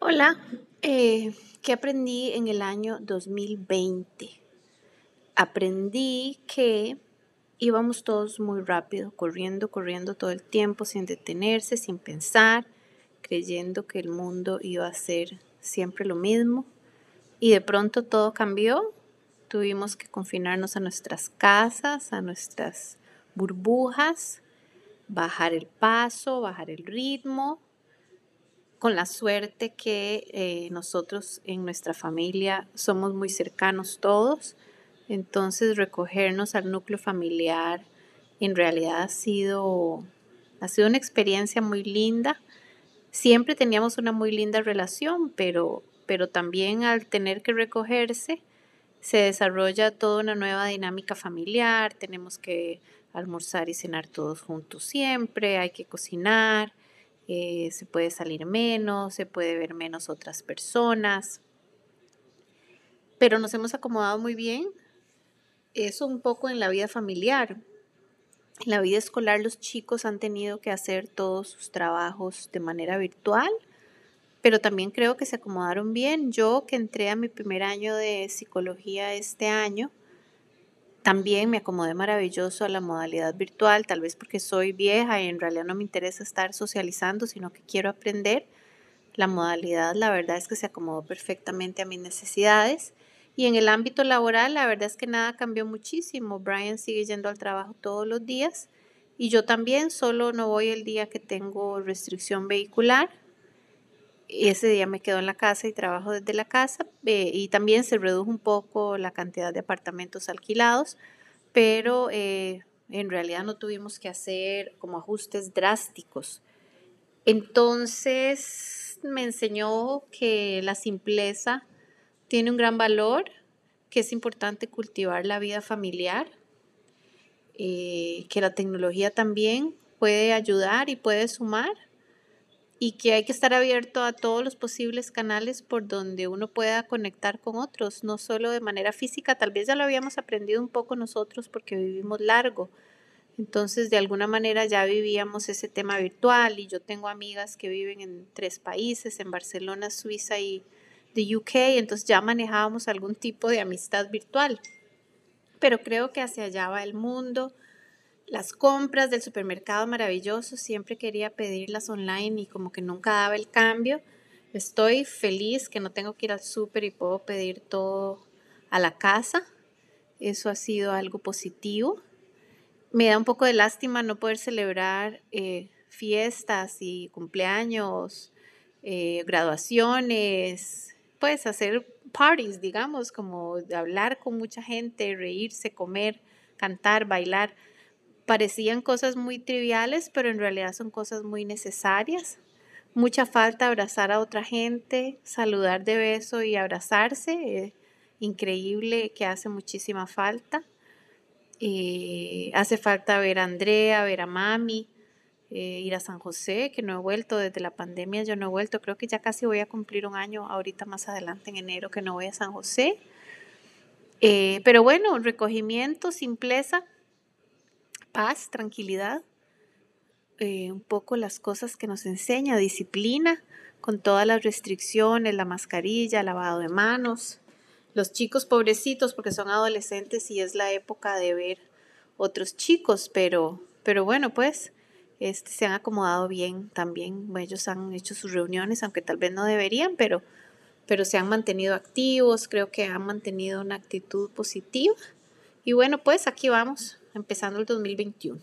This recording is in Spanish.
Hola, eh, ¿qué aprendí en el año 2020? Aprendí que íbamos todos muy rápido, corriendo, corriendo todo el tiempo, sin detenerse, sin pensar, creyendo que el mundo iba a ser siempre lo mismo. Y de pronto todo cambió. Tuvimos que confinarnos a nuestras casas, a nuestras burbujas, bajar el paso, bajar el ritmo con la suerte que eh, nosotros en nuestra familia somos muy cercanos todos, entonces recogernos al núcleo familiar en realidad ha sido, ha sido una experiencia muy linda. Siempre teníamos una muy linda relación, pero, pero también al tener que recogerse se desarrolla toda una nueva dinámica familiar, tenemos que almorzar y cenar todos juntos siempre, hay que cocinar, eh, se puede salir menos, se puede ver menos otras personas, pero nos hemos acomodado muy bien. Eso un poco en la vida familiar. En la vida escolar los chicos han tenido que hacer todos sus trabajos de manera virtual, pero también creo que se acomodaron bien. Yo que entré a mi primer año de psicología este año, también me acomodé maravilloso a la modalidad virtual, tal vez porque soy vieja y en realidad no me interesa estar socializando, sino que quiero aprender. La modalidad, la verdad es que se acomodó perfectamente a mis necesidades. Y en el ámbito laboral, la verdad es que nada cambió muchísimo. Brian sigue yendo al trabajo todos los días y yo también, solo no voy el día que tengo restricción vehicular. Ese día me quedo en la casa y trabajo desde la casa eh, y también se redujo un poco la cantidad de apartamentos alquilados, pero eh, en realidad no tuvimos que hacer como ajustes drásticos. Entonces me enseñó que la simpleza tiene un gran valor, que es importante cultivar la vida familiar, eh, que la tecnología también puede ayudar y puede sumar y que hay que estar abierto a todos los posibles canales por donde uno pueda conectar con otros, no solo de manera física, tal vez ya lo habíamos aprendido un poco nosotros porque vivimos largo. Entonces, de alguna manera ya vivíamos ese tema virtual y yo tengo amigas que viven en tres países, en Barcelona, Suiza y de UK, entonces ya manejábamos algún tipo de amistad virtual. Pero creo que hacia allá va el mundo las compras del supermercado maravilloso, siempre quería pedirlas online y como que nunca daba el cambio. Estoy feliz que no tengo que ir al súper y puedo pedir todo a la casa. Eso ha sido algo positivo. Me da un poco de lástima no poder celebrar eh, fiestas y cumpleaños, eh, graduaciones, pues hacer parties, digamos, como hablar con mucha gente, reírse, comer, cantar, bailar parecían cosas muy triviales, pero en realidad son cosas muy necesarias. Mucha falta abrazar a otra gente, saludar de beso y abrazarse. Eh, increíble que hace muchísima falta. Eh, hace falta ver a Andrea, ver a Mami, eh, ir a San José, que no he vuelto desde la pandemia, yo no he vuelto. Creo que ya casi voy a cumplir un año ahorita más adelante en enero que no voy a San José. pero bueno, recogimiento, simpleza, paz, tranquilidad, eh, un poco las cosas que nos enseña, disciplina, con todas las restricciones, la mascarilla, lavado de manos. Los chicos pobrecitos porque son adolescentes y es la época de ver otros chicos, pero, pero bueno, pues este, se han acomodado bien también. ellos han hecho sus reuniones, aunque tal vez no deberían, pero, pero se han mantenido activos, creo que han mantenido una actitud positiva. Y bueno, pues aquí vamos empezando el 2021.